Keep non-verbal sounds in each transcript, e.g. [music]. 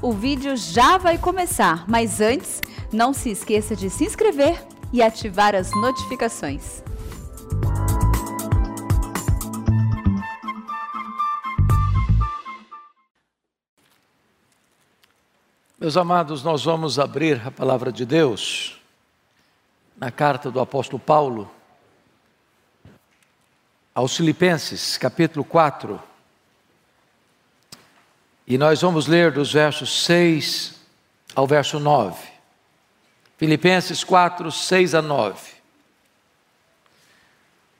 O vídeo já vai começar, mas antes, não se esqueça de se inscrever e ativar as notificações. Meus amados, nós vamos abrir a palavra de Deus na carta do apóstolo Paulo aos Filipenses, capítulo 4. E nós vamos ler dos versos 6 ao verso 9. Filipenses 4, 6 a 9.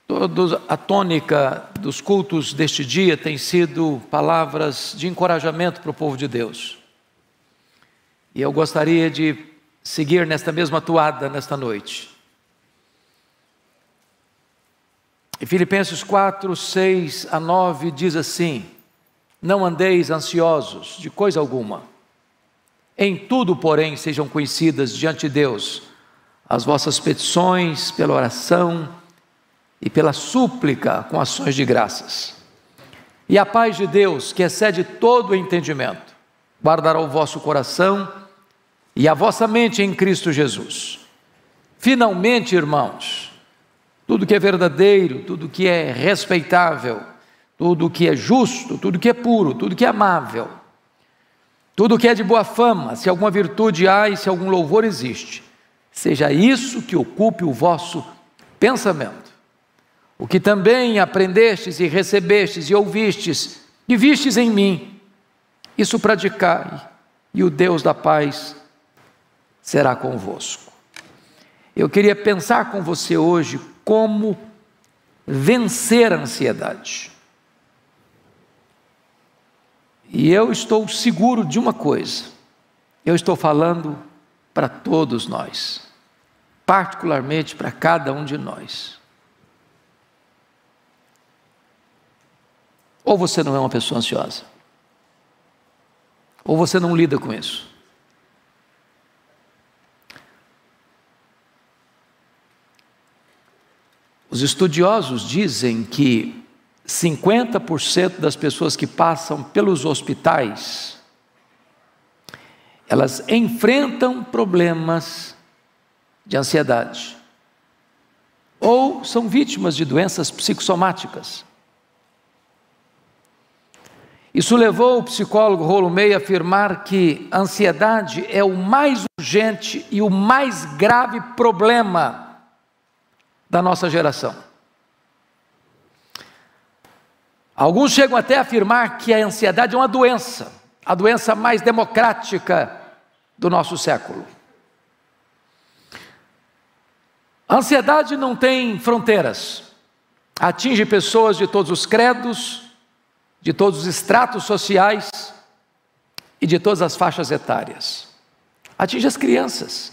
Toda a tônica dos cultos deste dia tem sido palavras de encorajamento para o povo de Deus. E eu gostaria de seguir nesta mesma toada nesta noite. E Filipenses 4, 6 a 9 diz assim: Não andeis ansiosos de coisa alguma. Em tudo, porém, sejam conhecidas diante de Deus as vossas petições pela oração e pela súplica com ações de graças. E a paz de Deus, que excede todo o entendimento, guardará o vosso coração e a vossa mente em Cristo Jesus. Finalmente, irmãos, tudo que é verdadeiro, tudo que é respeitável, tudo que é justo, tudo que é puro, tudo que é amável, tudo que é de boa fama, se alguma virtude há e se algum louvor existe, seja isso que ocupe o vosso pensamento. O que também aprendestes e recebestes e ouvistes e vistes em mim, isso praticai, e o Deus da paz será convosco. Eu queria pensar com você hoje como vencer a ansiedade. E eu estou seguro de uma coisa, eu estou falando para todos nós, particularmente para cada um de nós. Ou você não é uma pessoa ansiosa, ou você não lida com isso. Os estudiosos dizem que 50% das pessoas que passam pelos hospitais elas enfrentam problemas de ansiedade ou são vítimas de doenças psicossomáticas. Isso levou o psicólogo Rolo May a afirmar que a ansiedade é o mais urgente e o mais grave problema da nossa geração. Alguns chegam até a afirmar que a ansiedade é uma doença, a doença mais democrática do nosso século. A ansiedade não tem fronteiras, atinge pessoas de todos os credos, de todos os estratos sociais e de todas as faixas etárias. Atinge as crianças.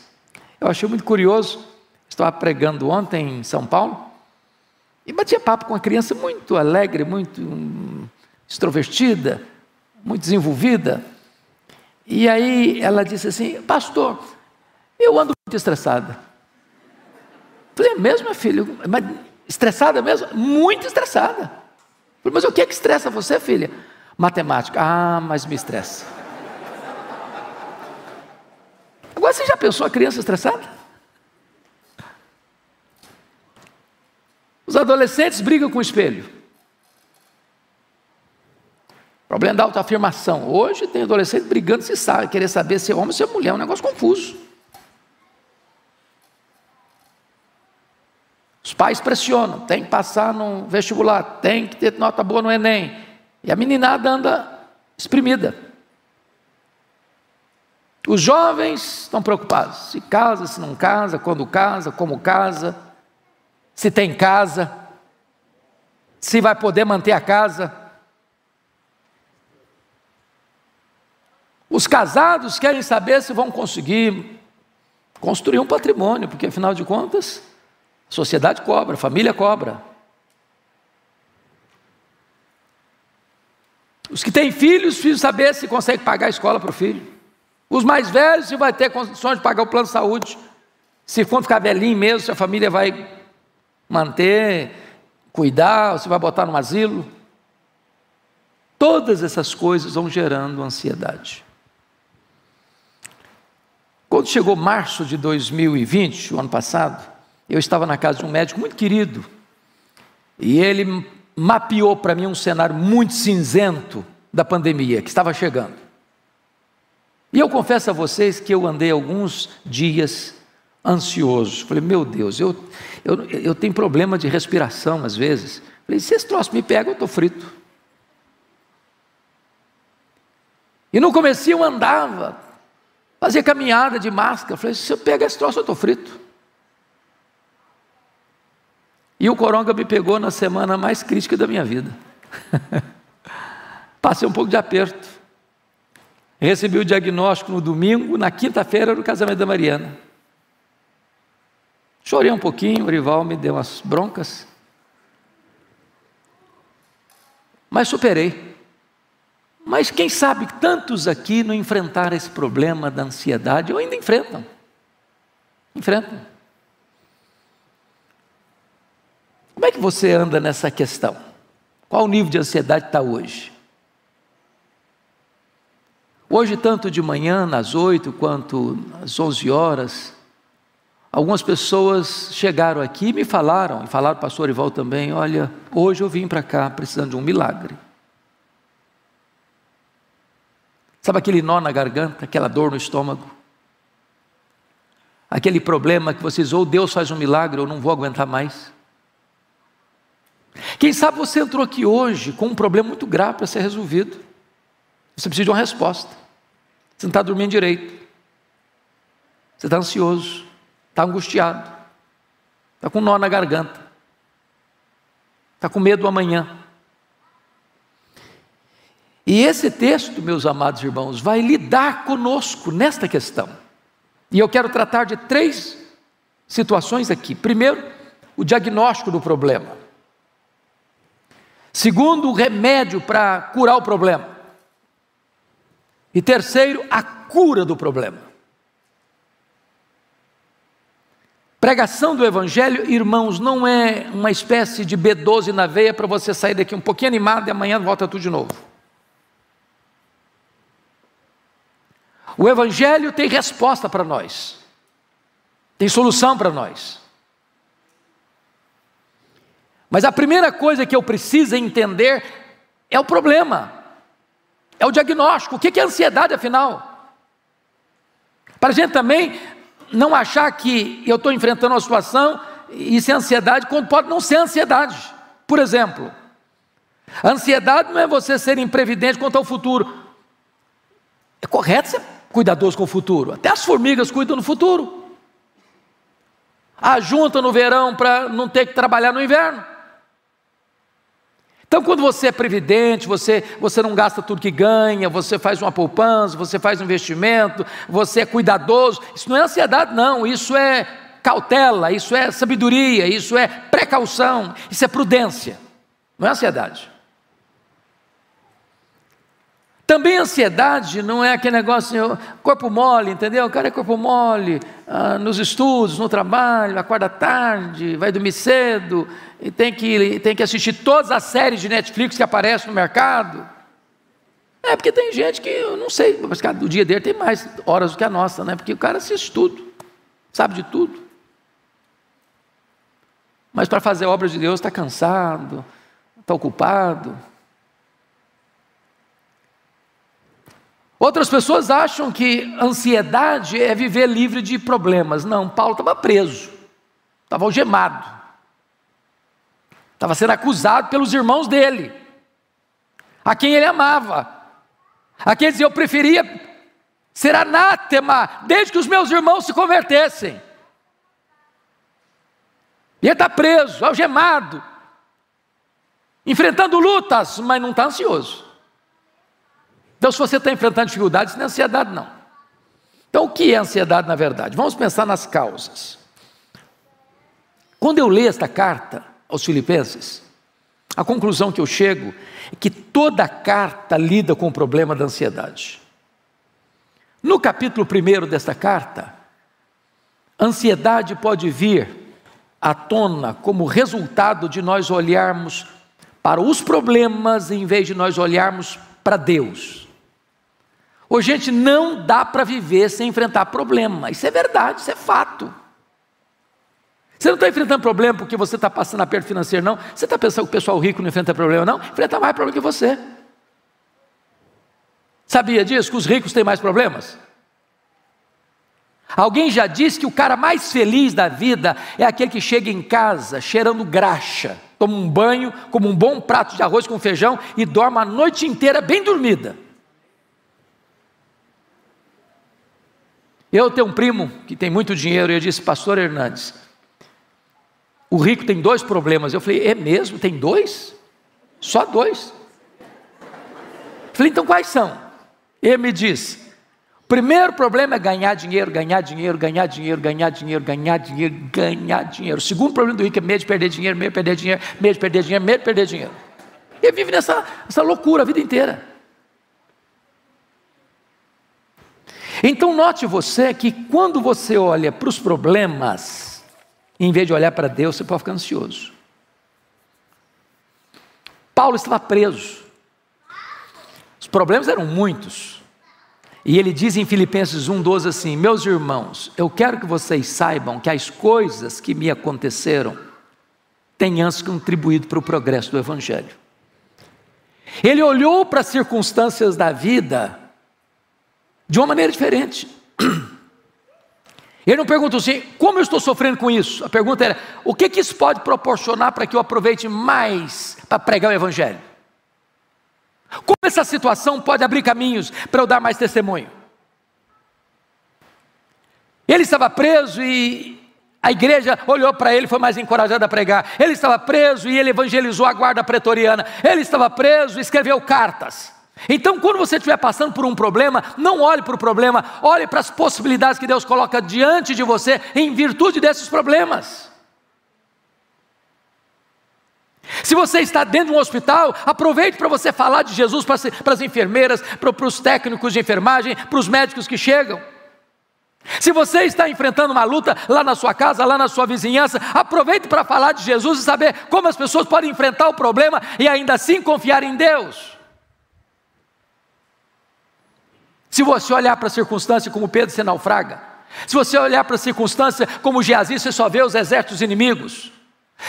Eu achei muito curioso Estava pregando ontem em São Paulo e batia papo com uma criança muito alegre, muito hum, extrovertida, muito desenvolvida. E aí ela disse assim: Pastor, eu ando muito estressada. Falei, é mesmo, filho? Mas estressada mesmo? Muito estressada. Falei, mas o que é que estressa você, filha? Matemática. Ah, mas me estressa. Agora você já pensou a criança estressada? Os adolescentes brigam com o espelho. Problema da autoafirmação. Hoje tem adolescente brigando se sabe, querer saber se é homem ou se é mulher, é um negócio confuso. Os pais pressionam, tem que passar no vestibular, tem que ter nota boa no Enem. E a meninada anda exprimida. Os jovens estão preocupados: se casa, se não casa, quando casa, como casa se tem casa, se vai poder manter a casa. Os casados querem saber se vão conseguir construir um patrimônio, porque afinal de contas, a sociedade cobra, a família cobra. Os que têm filhos, precisam saber se consegue pagar a escola para o filho. Os mais velhos, se vai ter condições de pagar o plano de saúde. Se for ficar velhinho mesmo, se a família vai manter, cuidar, você vai botar no asilo. Todas essas coisas vão gerando ansiedade. Quando chegou março de 2020, o ano passado, eu estava na casa de um médico muito querido, e ele mapeou para mim um cenário muito cinzento da pandemia que estava chegando. E eu confesso a vocês que eu andei alguns dias ansioso. Falei, meu Deus, eu, eu, eu tenho problema de respiração às vezes. Falei, se esse troço me pega, eu estou frito. E no começo eu andava, fazia caminhada de máscara. Falei, se eu pegar esse troço, eu estou frito. E o coronga me pegou na semana mais crítica da minha vida. [laughs] Passei um pouco de aperto. Recebi o diagnóstico no domingo, na quinta-feira era o casamento da Mariana. Chorei um pouquinho, o rival me deu umas broncas. Mas superei. Mas quem sabe tantos aqui não enfrentaram esse problema da ansiedade, ou ainda enfrentam. Enfrentam. Como é que você anda nessa questão? Qual o nível de ansiedade está hoje? Hoje, tanto de manhã, às oito, quanto às onze horas, algumas pessoas chegaram aqui e me falaram, e falaram para o pastor Ival também: olha, hoje eu vim para cá precisando de um milagre. Sabe aquele nó na garganta, aquela dor no estômago? Aquele problema que vocês, ou Deus faz um milagre, ou não vou aguentar mais. Quem sabe você entrou aqui hoje com um problema muito grave para ser resolvido. Você precisa de uma resposta. Você não está dormindo direito. Você está ansioso, está angustiado, está com nó na garganta, está com medo do amanhã. E esse texto, meus amados irmãos, vai lidar conosco nesta questão. E eu quero tratar de três situações aqui. Primeiro, o diagnóstico do problema. Segundo, o remédio para curar o problema. E terceiro, a cura do problema. Pregação do Evangelho, irmãos, não é uma espécie de B12 na veia para você sair daqui um pouquinho animado e amanhã volta tudo de novo. O Evangelho tem resposta para nós, tem solução para nós. Mas a primeira coisa que eu preciso entender é o problema, é o diagnóstico. O que é ansiedade, afinal? Para a gente também não achar que eu estou enfrentando uma situação e isso é ansiedade, quando pode não ser ansiedade. Por exemplo, a ansiedade não é você ser imprevidente quanto ao futuro. É correto ser cuidadoso com o futuro. Até as formigas cuidam do futuro. A junta no verão para não ter que trabalhar no inverno. Então, quando você é previdente, você, você não gasta tudo que ganha, você faz uma poupança, você faz um investimento, você é cuidadoso, isso não é ansiedade, não, isso é cautela, isso é sabedoria, isso é precaução, isso é prudência, não é ansiedade. Também ansiedade não é aquele negócio, corpo mole, entendeu? O cara é corpo mole, ah, nos estudos, no trabalho, acorda tarde, vai dormir cedo, e tem que, tem que assistir todas as séries de Netflix que aparecem no mercado. É porque tem gente que, eu não sei, mas o dia dele tem mais horas do que a nossa, né? Porque o cara assiste tudo, sabe de tudo. Mas para fazer obras de Deus está cansado, está ocupado. Outras pessoas acham que ansiedade é viver livre de problemas. Não, Paulo estava preso, estava algemado, estava sendo acusado pelos irmãos dele, a quem ele amava, a quem dizia: Eu preferia ser anátema, desde que os meus irmãos se convertessem. E ele está preso, algemado, enfrentando lutas, mas não está ansioso. Então, se você está enfrentando dificuldades, não é ansiedade, não. Então, o que é ansiedade na verdade? Vamos pensar nas causas. Quando eu leio esta carta aos Filipenses, a conclusão que eu chego é que toda carta lida com o problema da ansiedade. No capítulo 1 desta carta, ansiedade pode vir à tona como resultado de nós olharmos para os problemas em vez de nós olharmos para Deus. Ô, gente, não dá para viver sem enfrentar problema. Isso é verdade, isso é fato. Você não está enfrentando problema porque você está passando aperto financeiro, não. Você está pensando que o pessoal rico não enfrenta problema, não? Enfrenta mais problema que você. Sabia disso? Que os ricos têm mais problemas? Alguém já disse que o cara mais feliz da vida é aquele que chega em casa cheirando graxa, toma um banho, como um bom prato de arroz com feijão e dorme a noite inteira bem dormida. Eu tenho um primo que tem muito dinheiro e eu disse, Pastor Hernandes, o rico tem dois problemas. Eu falei, é mesmo? Tem dois? Só dois? Eu falei, então quais são? Ele me disse, Primeiro problema é ganhar dinheiro, ganhar dinheiro, ganhar dinheiro, ganhar dinheiro, ganhar dinheiro, ganhar dinheiro. O segundo problema do rico é medo de perder dinheiro, medo de perder dinheiro, medo de perder dinheiro, medo de perder dinheiro. Ele vive nessa, nessa loucura a vida inteira. Então note você que quando você olha para os problemas, em vez de olhar para Deus, você pode ficar ansioso. Paulo estava preso. Os problemas eram muitos. E ele diz em Filipenses 1,12 assim: Meus irmãos, eu quero que vocês saibam que as coisas que me aconteceram têm antes contribuído para o progresso do Evangelho. Ele olhou para as circunstâncias da vida de uma maneira diferente. [clears throat] Ele não perguntou assim, como eu estou sofrendo com isso? A pergunta era, o que, que isso pode proporcionar para que eu aproveite mais para pregar o Evangelho? Como essa situação pode abrir caminhos para eu dar mais testemunho? Ele estava preso e a igreja olhou para ele e foi mais encorajada a pregar. Ele estava preso e ele evangelizou a guarda pretoriana. Ele estava preso e escreveu cartas. Então, quando você estiver passando por um problema, não olhe para o problema, olhe para as possibilidades que Deus coloca diante de você em virtude desses problemas. Se você está dentro de um hospital, aproveite para você falar de Jesus para, para as enfermeiras, para, para os técnicos de enfermagem, para os médicos que chegam. Se você está enfrentando uma luta lá na sua casa, lá na sua vizinhança, aproveite para falar de Jesus e saber como as pessoas podem enfrentar o problema e ainda assim confiar em Deus. Se você olhar para a circunstância como Pedro se naufraga, se você olhar para a circunstância como Geazi, você só vê os exércitos inimigos.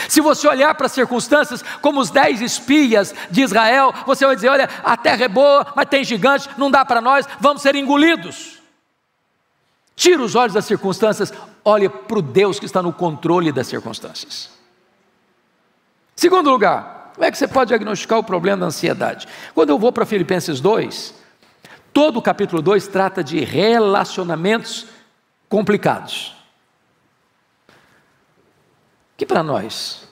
Se você olhar para as circunstâncias como os dez espias de Israel, você vai dizer: olha, a terra é boa, mas tem gigante, não dá para nós, vamos ser engolidos. Tira os olhos das circunstâncias, olhe para o Deus que está no controle das circunstâncias. Segundo lugar, como é que você pode diagnosticar o problema da ansiedade? Quando eu vou para Filipenses 2, todo o capítulo 2 trata de relacionamentos complicados que para nós,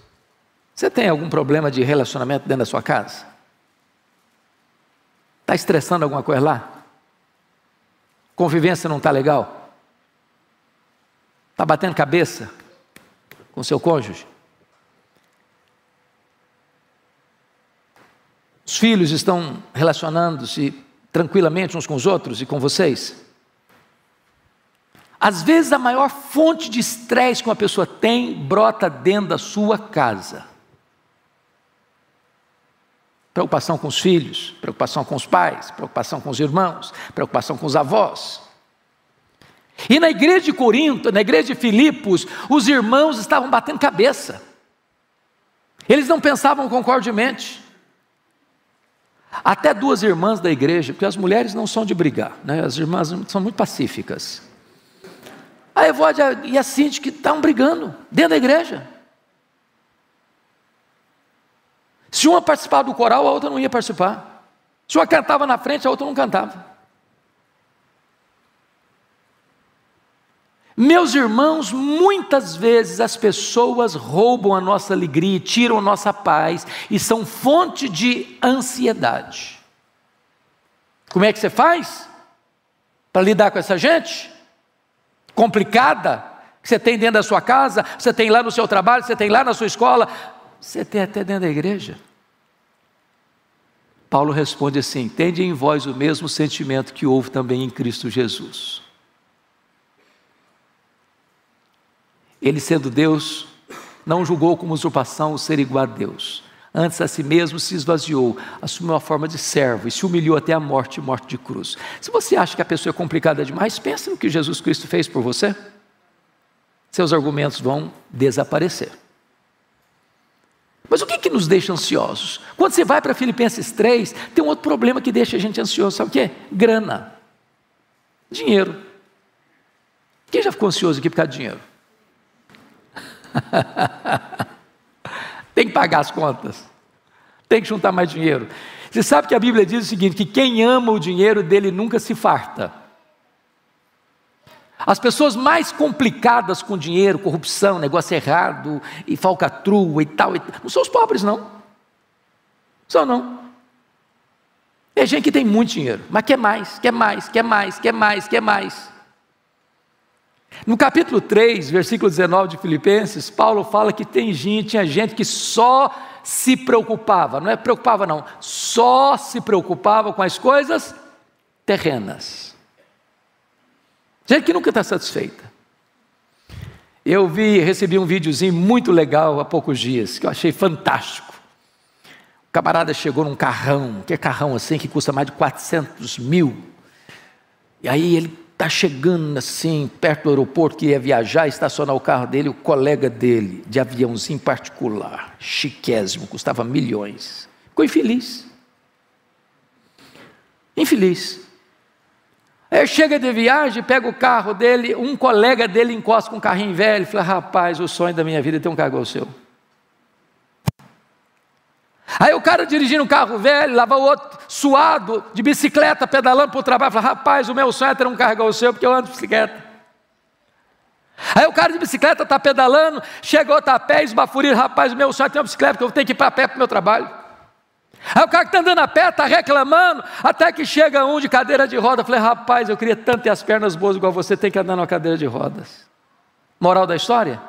você tem algum problema de relacionamento dentro da sua casa? Está estressando alguma coisa lá? Convivência não está legal? Está batendo cabeça com seu cônjuge? Os filhos estão relacionando-se tranquilamente uns com os outros e com vocês? Às vezes a maior fonte de estresse que uma pessoa tem brota dentro da sua casa. Preocupação com os filhos, preocupação com os pais, preocupação com os irmãos, preocupação com os avós. E na igreja de Corinto, na igreja de Filipos, os irmãos estavam batendo cabeça. Eles não pensavam concordemente. Até duas irmãs da igreja, porque as mulheres não são de brigar, né? as irmãs são muito pacíficas. A Evódia e a Cinti que estavam brigando dentro da igreja. Se uma participava do coral, a outra não ia participar. Se uma cantava na frente, a outra não cantava. Meus irmãos, muitas vezes as pessoas roubam a nossa alegria, tiram a nossa paz e são fonte de ansiedade. Como é que você faz para lidar com essa gente? complicada que você tem dentro da sua casa, você tem lá no seu trabalho, você tem lá na sua escola, você tem até dentro da igreja. Paulo responde assim: Tende em vós o mesmo sentimento que houve também em Cristo Jesus. Ele, sendo Deus, não julgou como usurpação o ser igual a Deus. Antes a si mesmo se esvaziou, assumiu a forma de servo e se humilhou até a morte morte de cruz. Se você acha que a pessoa é complicada demais, pense no que Jesus Cristo fez por você. Seus argumentos vão desaparecer. Mas o que, que nos deixa ansiosos? Quando você vai para Filipenses 3, tem um outro problema que deixa a gente ansioso, sabe o que? Grana. Dinheiro. Quem já ficou ansioso aqui por causa de dinheiro? [laughs] Tem que pagar as contas. Tem que juntar mais dinheiro. Você sabe que a Bíblia diz o seguinte: que quem ama o dinheiro dele nunca se farta. As pessoas mais complicadas com dinheiro, corrupção, negócio errado, e falcatrua e tal, e tal, não são os pobres, não. São não. É gente que tem muito dinheiro, mas quer mais, quer mais, quer mais, quer mais, quer mais. No capítulo 3, versículo 19 de Filipenses, Paulo fala que tem gente, tinha gente que só se preocupava, não é preocupava não, só se preocupava com as coisas terrenas. Gente que nunca está satisfeita. Eu vi, recebi um videozinho muito legal há poucos dias, que eu achei fantástico. O camarada chegou num carrão, que é carrão assim, que custa mais de 400 mil. E aí ele está chegando assim, perto do aeroporto, que ia viajar, estacionar o carro dele, o colega dele, de aviãozinho particular, chiquésimo, custava milhões. Ficou infeliz. Infeliz. Aí chega de viagem, pega o carro dele, um colega dele encosta com um carrinho velho, fala: Rapaz, o sonho da minha vida é ter um carro igual o seu. Aí o cara dirigindo um carro velho, lava o outro suado, de bicicleta, pedalando para o trabalho, fala: Rapaz, o meu sonho é ter um carro igual o seu, porque eu ando de bicicleta. Aí o cara de bicicleta está pedalando, chega outro a pé, esbafurido, rapaz, o meu sonho é ter uma bicicleta, porque eu tenho que ir para pé para o meu trabalho. Aí o cara que está andando a pé está reclamando, até que chega um de cadeira de roda. Falei, rapaz, eu queria tanto ter as pernas boas igual você, tem que andar numa cadeira de rodas. Moral da história?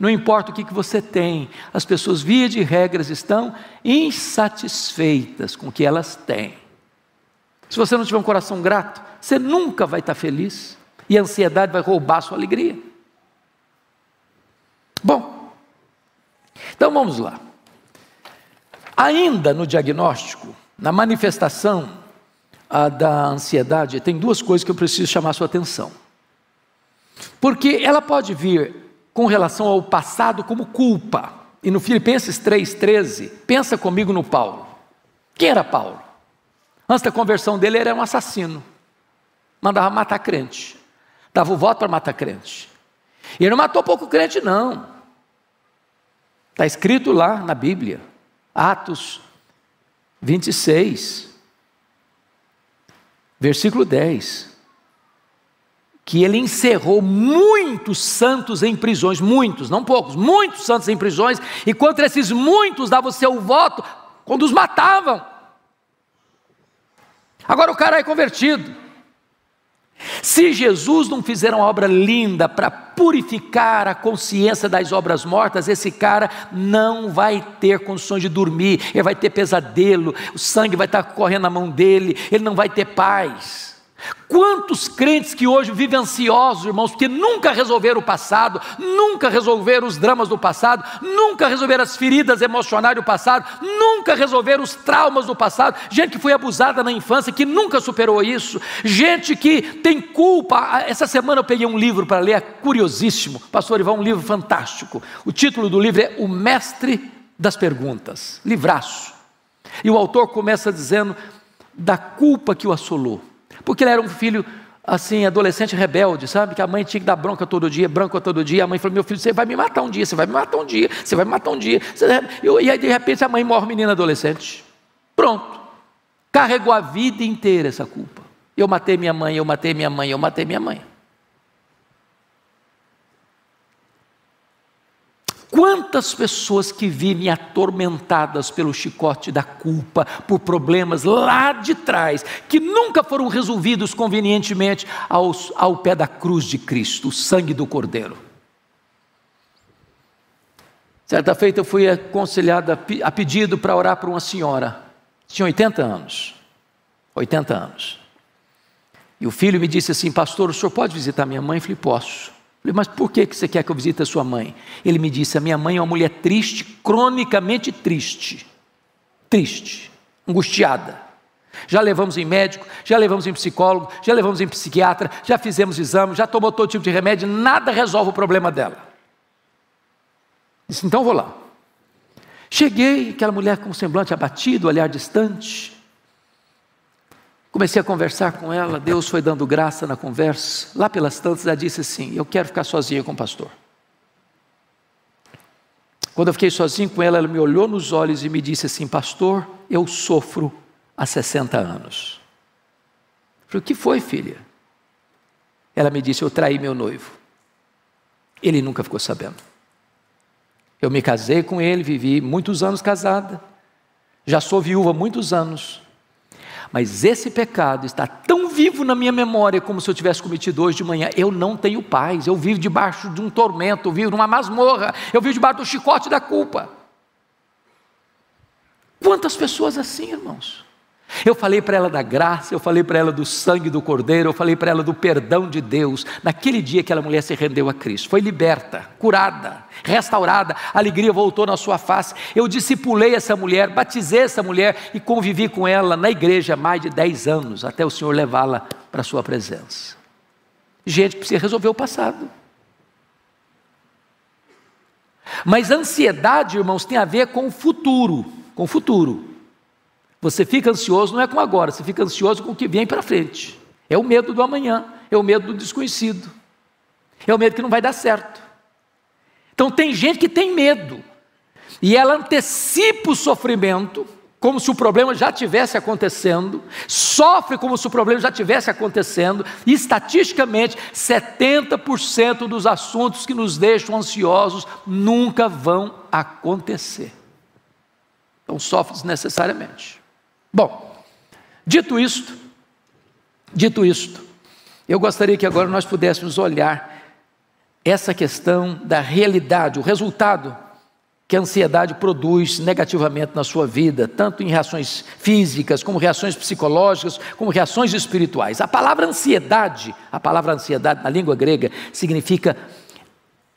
Não importa o que, que você tem, as pessoas, via de regras, estão insatisfeitas com o que elas têm. Se você não tiver um coração grato, você nunca vai estar feliz e a ansiedade vai roubar a sua alegria. Bom, então vamos lá. Ainda no diagnóstico, na manifestação da ansiedade, tem duas coisas que eu preciso chamar a sua atenção. Porque ela pode vir com relação ao passado como culpa. E no Filipenses 3,13, pensa comigo no Paulo. Quem era Paulo? Antes da conversão dele, ele era um assassino. Mandava matar crente. Dava o voto para matar crente. E ele não matou pouco crente, não. Está escrito lá na Bíblia, Atos 26, versículo 10 que ele encerrou muitos santos em prisões, muitos, não poucos, muitos santos em prisões, e contra esses muitos dava o seu voto quando os matavam. Agora o cara é convertido. Se Jesus não fizer uma obra linda para purificar a consciência das obras mortas, esse cara não vai ter condições de dormir, ele vai ter pesadelo, o sangue vai estar correndo na mão dele, ele não vai ter paz. Quantos crentes que hoje vivem ansiosos, irmãos, porque nunca resolveram o passado, nunca resolveram os dramas do passado, nunca resolveram as feridas emocionais do passado, nunca resolveram os traumas do passado, gente que foi abusada na infância, que nunca superou isso, gente que tem culpa. Essa semana eu peguei um livro para ler, é curiosíssimo, pastor Ivan, um livro fantástico. O título do livro é O Mestre das Perguntas, livraço. E o autor começa dizendo da culpa que o assolou porque ele era um filho assim, adolescente rebelde, sabe? Que a mãe tinha que dar bronca todo dia, branca todo dia. A mãe falou: Meu filho, você vai me matar um dia, você vai me matar um dia, você vai me matar um dia. E aí, de repente, a mãe morre, menina adolescente. Pronto. Carregou a vida inteira essa culpa. Eu matei minha mãe, eu matei minha mãe, eu matei minha mãe. Quantas pessoas que vivem atormentadas pelo chicote da culpa, por problemas lá de trás, que nunca foram resolvidos convenientemente aos, ao pé da cruz de Cristo, o sangue do Cordeiro. Certa feita eu fui aconselhado a pedido para orar por uma senhora, tinha 80 anos. 80 anos. E o filho me disse assim: Pastor, o senhor pode visitar minha mãe? Eu falei: Posso. Falei, mas por que você quer que eu visite a sua mãe? Ele me disse: a minha mãe é uma mulher triste, cronicamente triste. Triste, angustiada. Já levamos em médico, já levamos em psicólogo, já levamos em psiquiatra, já fizemos exame, já tomou todo tipo de remédio, nada resolve o problema dela. Disse, então vou lá. Cheguei, aquela mulher com semblante abatido, olhar distante. Comecei a conversar com ela, Deus foi dando graça na conversa. Lá pelas tantas, ela disse assim: Eu quero ficar sozinha com o pastor. Quando eu fiquei sozinho com ela, ela me olhou nos olhos e me disse assim: Pastor, eu sofro há 60 anos. Eu falei: O que foi, filha? Ela me disse: Eu traí meu noivo. Ele nunca ficou sabendo. Eu me casei com ele, vivi muitos anos casada, já sou viúva há muitos anos. Mas esse pecado está tão vivo na minha memória como se eu tivesse cometido hoje de manhã. Eu não tenho paz, eu vivo debaixo de um tormento, eu vivo numa masmorra, eu vivo debaixo do chicote da culpa. Quantas pessoas assim, irmãos? Eu falei para ela da graça, eu falei para ela do sangue do Cordeiro, eu falei para ela do perdão de Deus. Naquele dia aquela mulher se rendeu a Cristo, foi liberta, curada, restaurada, a alegria voltou na sua face. Eu discipulei essa mulher, batizei essa mulher e convivi com ela na igreja mais de 10 anos, até o Senhor levá-la para a sua presença. Gente, precisa resolver o passado. Mas ansiedade, irmãos, tem a ver com o futuro, com o futuro. Você fica ansioso não é com agora, você fica ansioso com o que vem para frente. É o medo do amanhã, é o medo do desconhecido, é o medo que não vai dar certo. Então tem gente que tem medo, e ela antecipa o sofrimento, como se o problema já tivesse acontecendo, sofre como se o problema já tivesse acontecendo, e estatisticamente 70% dos assuntos que nos deixam ansiosos nunca vão acontecer. Então sofre desnecessariamente. Bom, dito isto, dito isto, eu gostaria que agora nós pudéssemos olhar essa questão da realidade, o resultado que a ansiedade produz negativamente na sua vida, tanto em reações físicas, como reações psicológicas, como reações espirituais. A palavra ansiedade, a palavra ansiedade na língua grega significa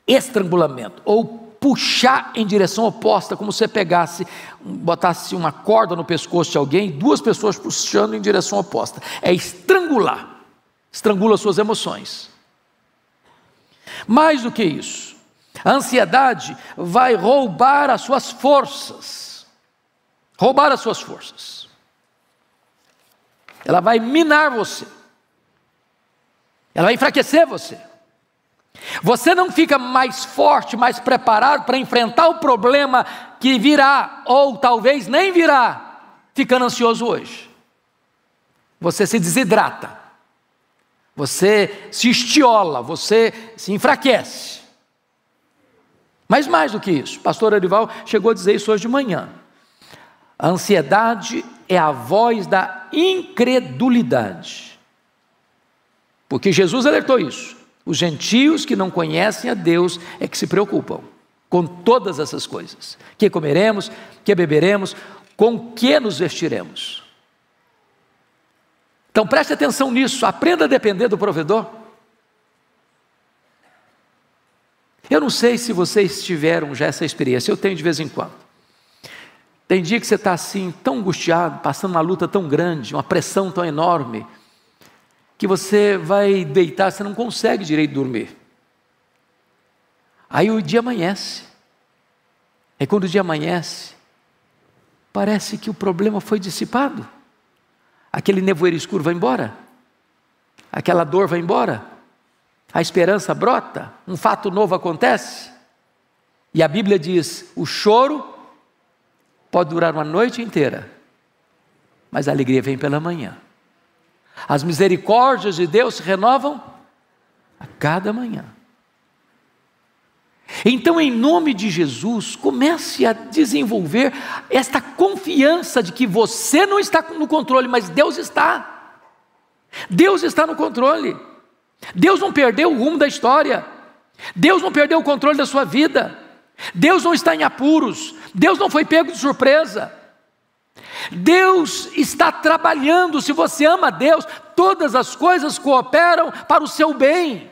estrangulamento ou puxar em direção oposta, como se você pegasse, botasse uma corda no pescoço de alguém, duas pessoas puxando em direção oposta. É estrangular, estrangula suas emoções. Mais do que isso, a ansiedade vai roubar as suas forças. Roubar as suas forças. Ela vai minar você. Ela vai enfraquecer você. Você não fica mais forte, mais preparado para enfrentar o problema que virá, ou talvez nem virá, ficando ansioso hoje. Você se desidrata, você se estiola, você se enfraquece. Mas mais do que isso, pastor Arival chegou a dizer isso hoje de manhã. A ansiedade é a voz da incredulidade. Porque Jesus alertou isso. Os gentios que não conhecem a Deus é que se preocupam com todas essas coisas: que comeremos, que beberemos, com que nos vestiremos. Então preste atenção nisso, aprenda a depender do provedor. Eu não sei se vocês tiveram já essa experiência, eu tenho de vez em quando. Tem dia que você está assim, tão angustiado, passando uma luta tão grande, uma pressão tão enorme, que você vai deitar, você não consegue direito dormir. Aí o dia amanhece. E quando o dia amanhece, parece que o problema foi dissipado. Aquele nevoeiro escuro vai embora. Aquela dor vai embora. A esperança brota, um fato novo acontece. E a Bíblia diz: o choro pode durar uma noite inteira, mas a alegria vem pela manhã. As misericórdias de Deus se renovam a cada manhã. Então, em nome de Jesus, comece a desenvolver esta confiança de que você não está no controle, mas Deus está. Deus está no controle. Deus não perdeu o rumo da história. Deus não perdeu o controle da sua vida. Deus não está em apuros. Deus não foi pego de surpresa. Deus está trabalhando, se você ama Deus, todas as coisas cooperam para o seu bem.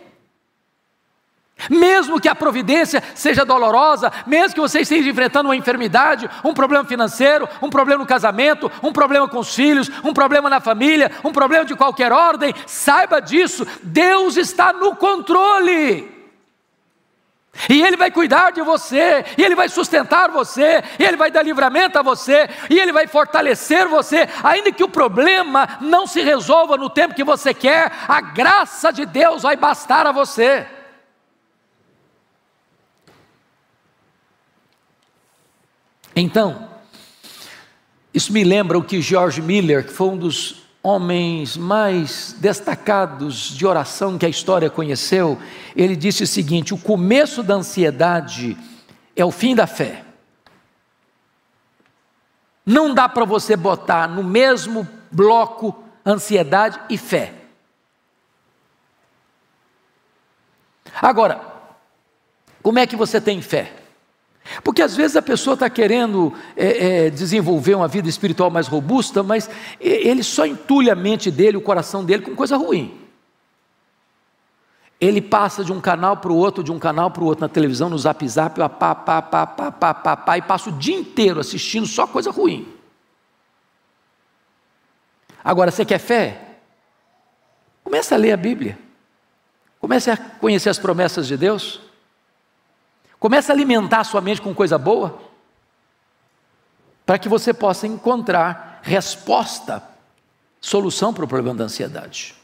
Mesmo que a providência seja dolorosa, mesmo que você esteja enfrentando uma enfermidade, um problema financeiro, um problema no casamento, um problema com os filhos, um problema na família, um problema de qualquer ordem, saiba disso, Deus está no controle. E Ele vai cuidar de você, e Ele vai sustentar você, e Ele vai dar livramento a você, e Ele vai fortalecer você, ainda que o problema não se resolva no tempo que você quer, a graça de Deus vai bastar a você. Então, isso me lembra o que George Miller, que foi um dos homens mais destacados de oração que a história conheceu, ele disse o seguinte: o começo da ansiedade é o fim da fé. Não dá para você botar no mesmo bloco ansiedade e fé. Agora, como é que você tem fé? Porque às vezes a pessoa está querendo é, é, desenvolver uma vida espiritual mais robusta, mas ele só entulha a mente dele, o coração dele com coisa ruim. Ele passa de um canal para o outro, de um canal para o outro na televisão, no zap zap, pá, pá, pá, pá, pá, pá, pá, e passa o dia inteiro assistindo só coisa ruim. Agora, você quer fé? Comece a ler a Bíblia. Comece a conhecer as promessas de Deus. Comece a alimentar a sua mente com coisa boa, para que você possa encontrar resposta, solução para o problema da ansiedade.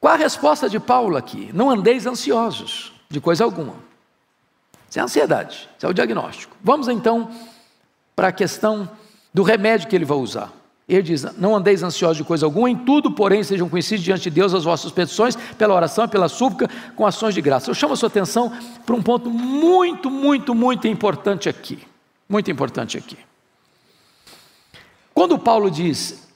Qual a resposta de Paulo aqui? Não andeis ansiosos de coisa alguma. Isso é ansiedade, isso é o diagnóstico. Vamos então para a questão do remédio que ele vai usar. Ele diz: Não andeis ansiosos de coisa alguma, em tudo, porém, sejam conhecidos diante de Deus as vossas petições, pela oração e pela súplica, com ações de graça. Eu chamo a sua atenção para um ponto muito, muito, muito importante aqui. Muito importante aqui. Quando Paulo diz: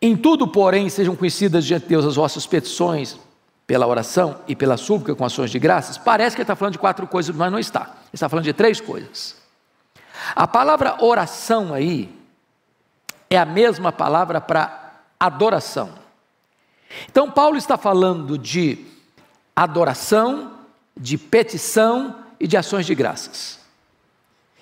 Em tudo, porém, sejam conhecidas diante de Deus as vossas petições, pela oração e pela súplica, com ações de graças, parece que ele está falando de quatro coisas, mas não está. Ele está falando de três coisas. A palavra oração aí, é a mesma palavra para adoração. Então, Paulo está falando de adoração, de petição e de ações de graças.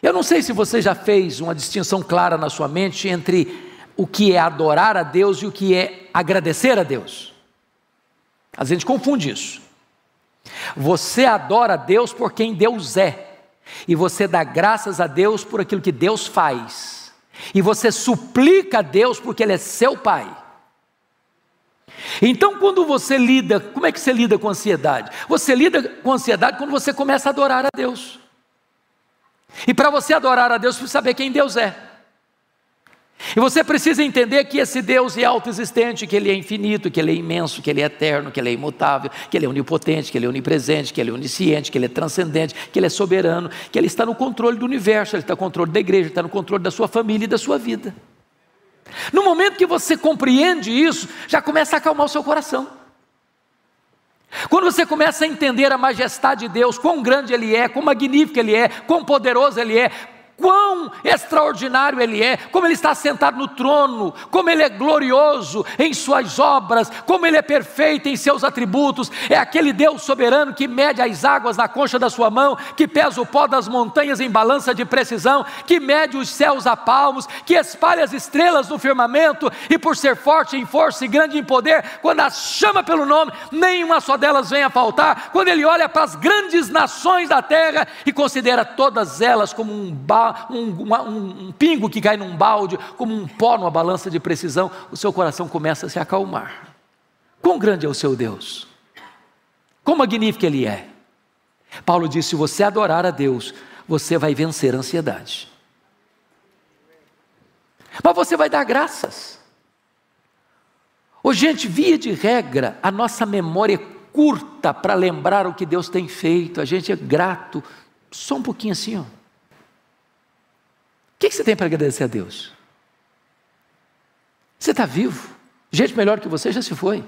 Eu não sei se você já fez uma distinção clara na sua mente entre o que é adorar a Deus e o que é agradecer a Deus. A gente confunde isso. Você adora a Deus por quem Deus é, e você dá graças a Deus por aquilo que Deus faz. E você suplica a Deus porque Ele é seu Pai. Então, quando você lida, como é que você lida com ansiedade? Você lida com ansiedade quando você começa a adorar a Deus. E para você adorar a Deus, precisa saber quem Deus é. E você precisa entender que esse Deus é autoexistente, que Ele é infinito, que Ele é imenso, que Ele é eterno, que Ele é imutável, que Ele é onipotente, que Ele é onipresente, que Ele é onisciente, que Ele é transcendente, que Ele é soberano, que Ele está no controle do universo, Ele está no controle da igreja, Ele está no controle da sua família e da sua vida. No momento que você compreende isso, já começa a acalmar o seu coração. Quando você começa a entender a majestade de Deus, quão grande Ele é, quão magnífico Ele é, quão poderoso Ele é, quão extraordinário Ele é, como Ele está sentado no trono, como Ele é glorioso em Suas obras, como Ele é perfeito em seus atributos. É aquele Deus soberano que mede as águas na concha da Sua mão, que pesa o pó das montanhas em balança de precisão, que mede os céus a palmos, que espalha as estrelas no firmamento e, por ser forte em força e grande em poder, quando as chama pelo nome, nenhuma só delas vem a faltar. Quando Ele olha para as grandes nações da terra e considera todas elas como um barro um, uma, um, um pingo que cai num balde, como um pó numa balança de precisão, o seu coração começa a se acalmar. Quão grande é o seu Deus? Quão magnífico Ele é? Paulo disse: se você adorar a Deus, você vai vencer a ansiedade. Mas você vai dar graças. Ô, gente, via de regra, a nossa memória é curta para lembrar o que Deus tem feito, a gente é grato, só um pouquinho assim, ó. O que você tem para agradecer a Deus? Você está vivo. Gente melhor que você já se foi.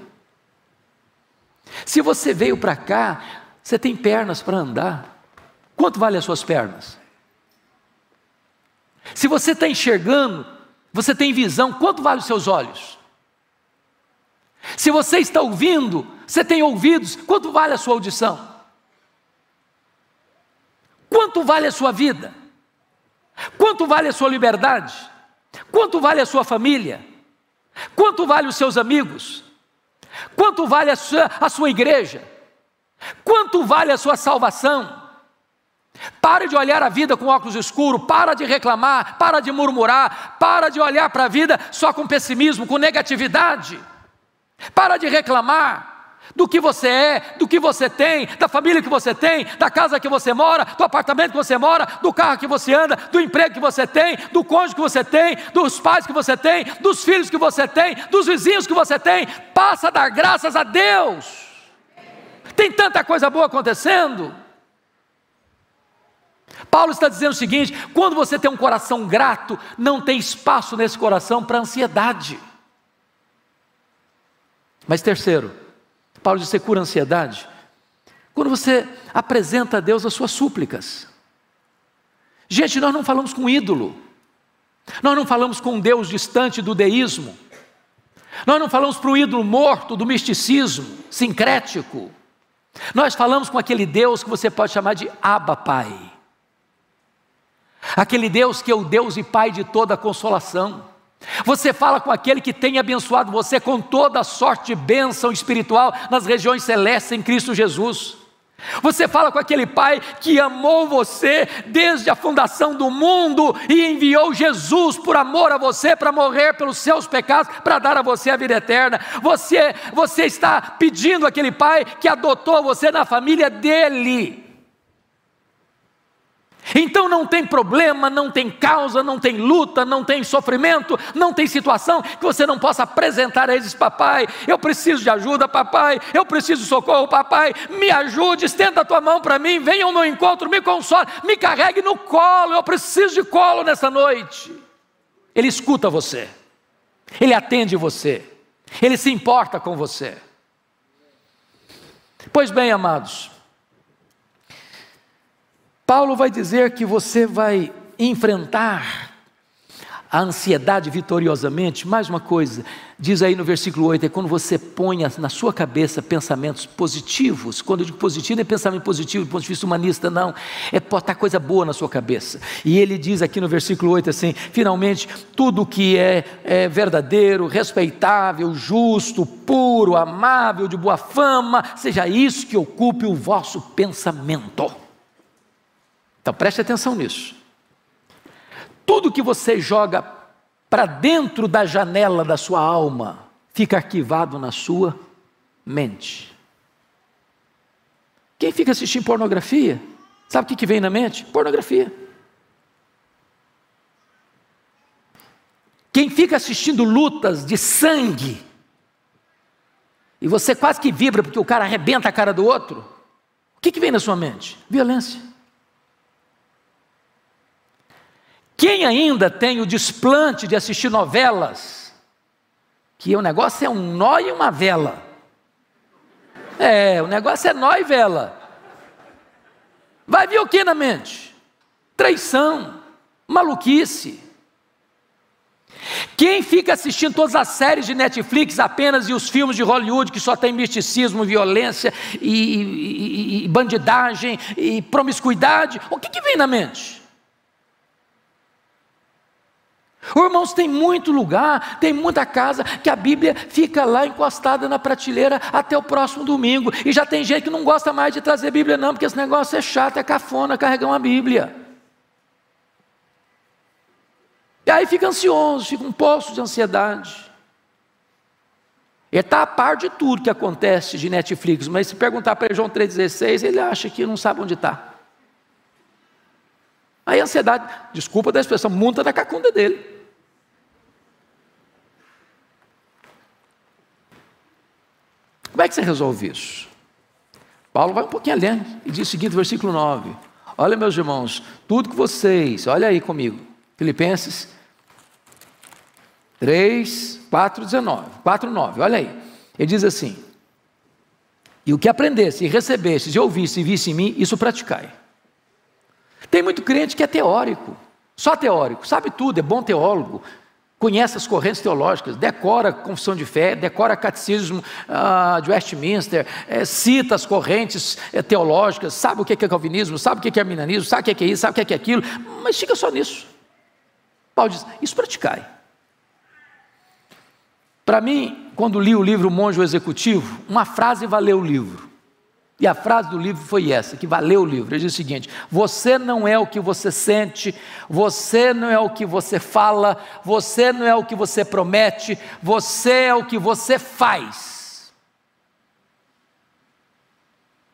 Se você veio para cá, você tem pernas para andar. Quanto vale as suas pernas? Se você está enxergando, você tem visão, quanto vale os seus olhos? Se você está ouvindo, Você tem ouvidos? Quanto vale a sua audição? Quanto vale a sua vida? Quanto vale a sua liberdade? Quanto vale a sua família? Quanto vale os seus amigos? Quanto vale a sua, a sua igreja? Quanto vale a sua salvação? Pare de olhar a vida com óculos escuros, para de reclamar, para de murmurar, para de olhar para a vida só com pessimismo, com negatividade. Para de reclamar do que você é, do que você tem, da família que você tem, da casa que você mora, do apartamento que você mora, do carro que você anda, do emprego que você tem, do cônjuge que você tem, dos pais que você tem, dos filhos que você tem, dos vizinhos que você tem. Passa a dar graças a Deus. Tem tanta coisa boa acontecendo. Paulo está dizendo o seguinte: quando você tem um coração grato, não tem espaço nesse coração para ansiedade. Mas terceiro, Paulo diz: você cura a ansiedade. Quando você apresenta a Deus as suas súplicas. Gente, nós não falamos com ídolo, nós não falamos com um Deus distante do deísmo, nós não falamos para o ídolo morto do misticismo, sincrético, nós falamos com aquele Deus que você pode chamar de Abba Pai, aquele Deus que é o Deus e Pai de toda a consolação. Você fala com aquele que tem abençoado você com toda sorte de bênção espiritual nas regiões celestes em Cristo Jesus. Você fala com aquele pai que amou você desde a fundação do mundo e enviou Jesus por amor a você para morrer pelos seus pecados, para dar a você a vida eterna. Você, você está pedindo aquele pai que adotou você na família dele. Então não tem problema, não tem causa, não tem luta, não tem sofrimento, não tem situação que você não possa apresentar a eles, papai, eu preciso de ajuda, papai, eu preciso de socorro, papai, me ajude, estenda a tua mão para mim, venha ao meu encontro, me console, me carregue no colo, eu preciso de colo nessa noite. Ele escuta você, ele atende você, ele se importa com você. Pois bem, amados, Paulo vai dizer que você vai enfrentar a ansiedade vitoriosamente. Mais uma coisa, diz aí no versículo 8: é quando você põe na sua cabeça pensamentos positivos. Quando eu digo positivo, não é pensamento positivo do ponto de vista humanista, não. É botar coisa boa na sua cabeça. E ele diz aqui no versículo 8 assim: finalmente, tudo que é, é verdadeiro, respeitável, justo, puro, amável, de boa fama, seja isso que ocupe o vosso pensamento. Então preste atenção nisso. Tudo que você joga para dentro da janela da sua alma fica arquivado na sua mente. Quem fica assistindo pornografia, sabe o que, que vem na mente? Pornografia. Quem fica assistindo lutas de sangue, e você quase que vibra porque o cara arrebenta a cara do outro, o que, que vem na sua mente? Violência. Quem ainda tem o desplante de assistir novelas, que o negócio é um nó e uma vela. É, o negócio é nó e vela. Vai vir o que na mente? Traição, maluquice. Quem fica assistindo todas as séries de Netflix apenas e os filmes de Hollywood que só tem misticismo, violência e, e, e bandidagem e promiscuidade, o que, que vem na mente? Irmãos, tem muito lugar, tem muita casa que a Bíblia fica lá encostada na prateleira até o próximo domingo. E já tem gente que não gosta mais de trazer Bíblia, não, porque esse negócio é chato, é cafona carregar uma Bíblia. E aí fica ansioso, fica um poço de ansiedade. Ele está a par de tudo que acontece de Netflix, mas se perguntar para João 3,16, ele acha que não sabe onde está. Aí a ansiedade, desculpa da expressão, monta da cacunda dele. Como é que você resolve isso? Paulo vai um pouquinho além e diz o seguinte, versículo 9: Olha, meus irmãos, tudo que vocês, olha aí comigo, Filipenses 3, 4, 19, 4, 9, olha aí. Ele diz assim: E o que aprendesse, e recebesse, e ouvisse e visse em mim, isso praticai. Tem muito crente que é teórico, só teórico, sabe tudo, é bom teólogo, conhece as correntes teológicas, decora a confissão de fé, decora catecismo uh, de Westminster, é, cita as correntes é, teológicas, sabe o que é calvinismo, sabe o que é arminianismo, sabe o que é isso, sabe o que é aquilo, mas fica só nisso. Paulo diz: Isso praticai. Para mim, quando li o livro Monge Executivo, uma frase valeu o livro. E a frase do livro foi essa, que valeu o livro. Ele diz o seguinte: Você não é o que você sente, você não é o que você fala, você não é o que você promete, você é o que você faz.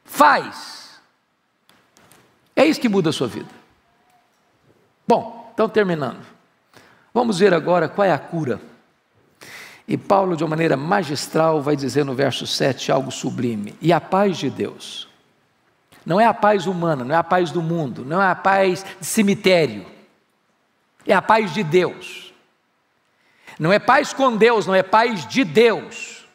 Faz. É isso que muda a sua vida. Bom, então terminando. Vamos ver agora qual é a cura. E Paulo, de uma maneira magistral, vai dizer no verso 7 algo sublime: E a paz de Deus, não é a paz humana, não é a paz do mundo, não é a paz de cemitério, é a paz de Deus. Não é paz com Deus, não é paz de Deus.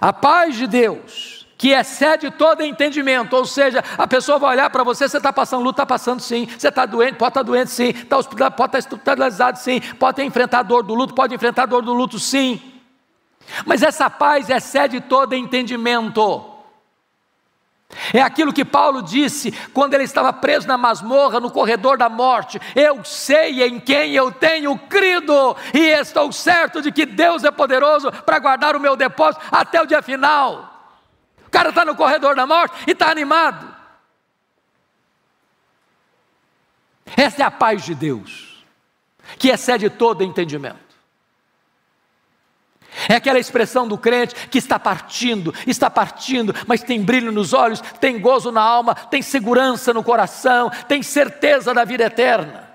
A paz de Deus que excede todo entendimento, ou seja, a pessoa vai olhar para você, você está passando luta, está passando sim, você está doente, pode estar tá doente sim, hospitalizado, pode estar tá hospitalizado sim, pode enfrentar dor do luto, pode enfrentar dor do luto sim, mas essa paz excede todo entendimento, é aquilo que Paulo disse quando ele estava preso na masmorra, no corredor da morte. Eu sei em quem eu tenho crido, e estou certo de que Deus é poderoso para guardar o meu depósito até o dia final. O cara está no corredor da morte e está animado. Essa é a paz de Deus, que excede todo entendimento. É aquela expressão do crente que está partindo, está partindo, mas tem brilho nos olhos, tem gozo na alma, tem segurança no coração, tem certeza da vida eterna.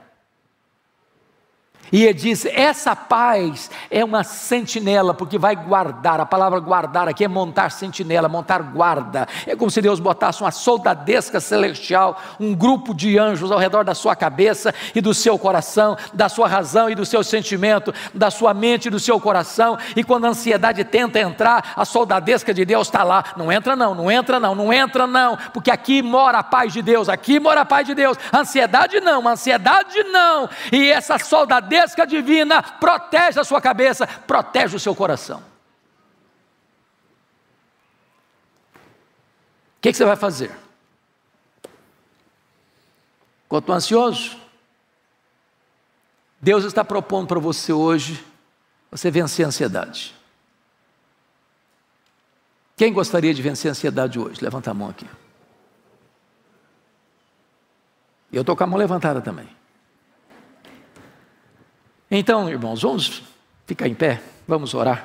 E ele diz: essa paz é uma sentinela, porque vai guardar. A palavra guardar aqui é montar sentinela, montar guarda. É como se Deus botasse uma soldadesca celestial, um grupo de anjos ao redor da sua cabeça e do seu coração, da sua razão e do seu sentimento, da sua mente e do seu coração. E quando a ansiedade tenta entrar, a soldadesca de Deus está lá. Não entra, não, não entra, não, não entra, não, porque aqui mora a paz de Deus, aqui mora a paz de Deus. Ansiedade não, ansiedade não. E essa soldadesca gigantesca divina protege a sua cabeça, protege o seu coração. O que, que você vai fazer? Quanto ansioso? Deus está propondo para você hoje você vencer a ansiedade. Quem gostaria de vencer a ansiedade hoje? Levanta a mão aqui. Eu estou com a mão levantada também. Então, irmãos, vamos ficar em pé, vamos orar.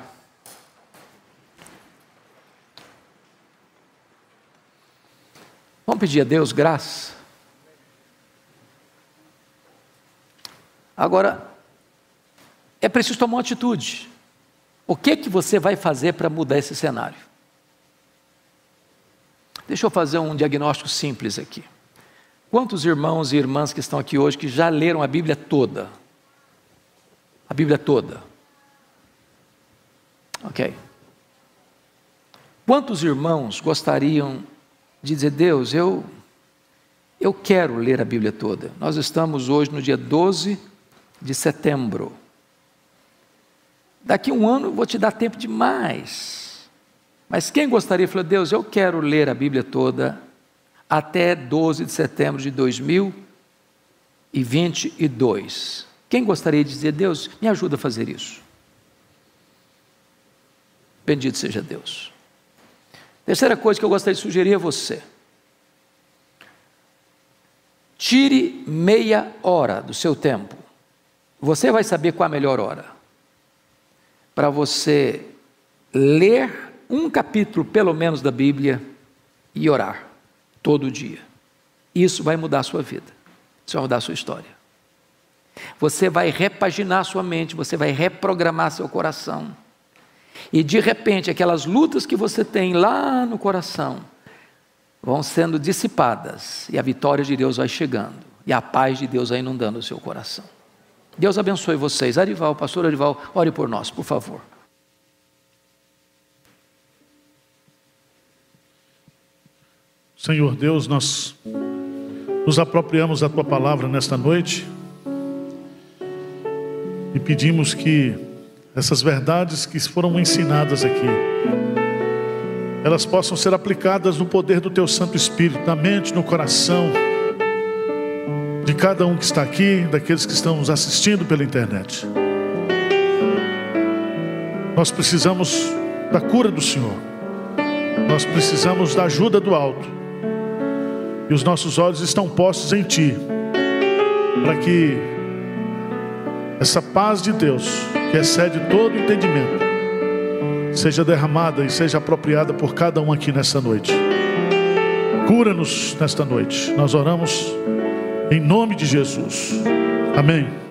Vamos pedir a Deus graça. Agora, é preciso tomar uma atitude. O que que você vai fazer para mudar esse cenário? Deixa eu fazer um diagnóstico simples aqui. Quantos irmãos e irmãs que estão aqui hoje que já leram a Bíblia toda? A Bíblia toda. Ok. Quantos irmãos gostariam de dizer, Deus, eu, eu quero ler a Bíblia toda? Nós estamos hoje no dia 12 de setembro. Daqui um ano eu vou te dar tempo demais. Mas quem gostaria falar, Deus, eu quero ler a Bíblia toda até 12 de setembro de 2022? Quem gostaria de dizer, Deus, me ajuda a fazer isso? Bendito seja Deus. Terceira coisa que eu gostaria de sugerir a você: tire meia hora do seu tempo. Você vai saber qual a melhor hora para você ler um capítulo, pelo menos, da Bíblia e orar todo dia. Isso vai mudar a sua vida, isso vai mudar a sua história. Você vai repaginar sua mente, você vai reprogramar seu coração. E de repente, aquelas lutas que você tem lá no coração vão sendo dissipadas e a vitória de Deus vai chegando e a paz de Deus vai inundando o seu coração. Deus abençoe vocês. Arival, pastor Arival, ore por nós, por favor. Senhor Deus, nós nos apropriamos da tua palavra nesta noite E pedimos que essas verdades que foram ensinadas aqui, elas possam ser aplicadas no poder do Teu Santo Espírito, na mente, no coração de cada um que está aqui, daqueles que estão nos assistindo pela internet. Nós precisamos da cura do Senhor, nós precisamos da ajuda do alto, e os nossos olhos estão postos em Ti, para que essa paz de Deus, que excede todo entendimento, seja derramada e seja apropriada por cada um aqui nesta noite. Cura-nos nesta noite. Nós oramos em nome de Jesus. Amém.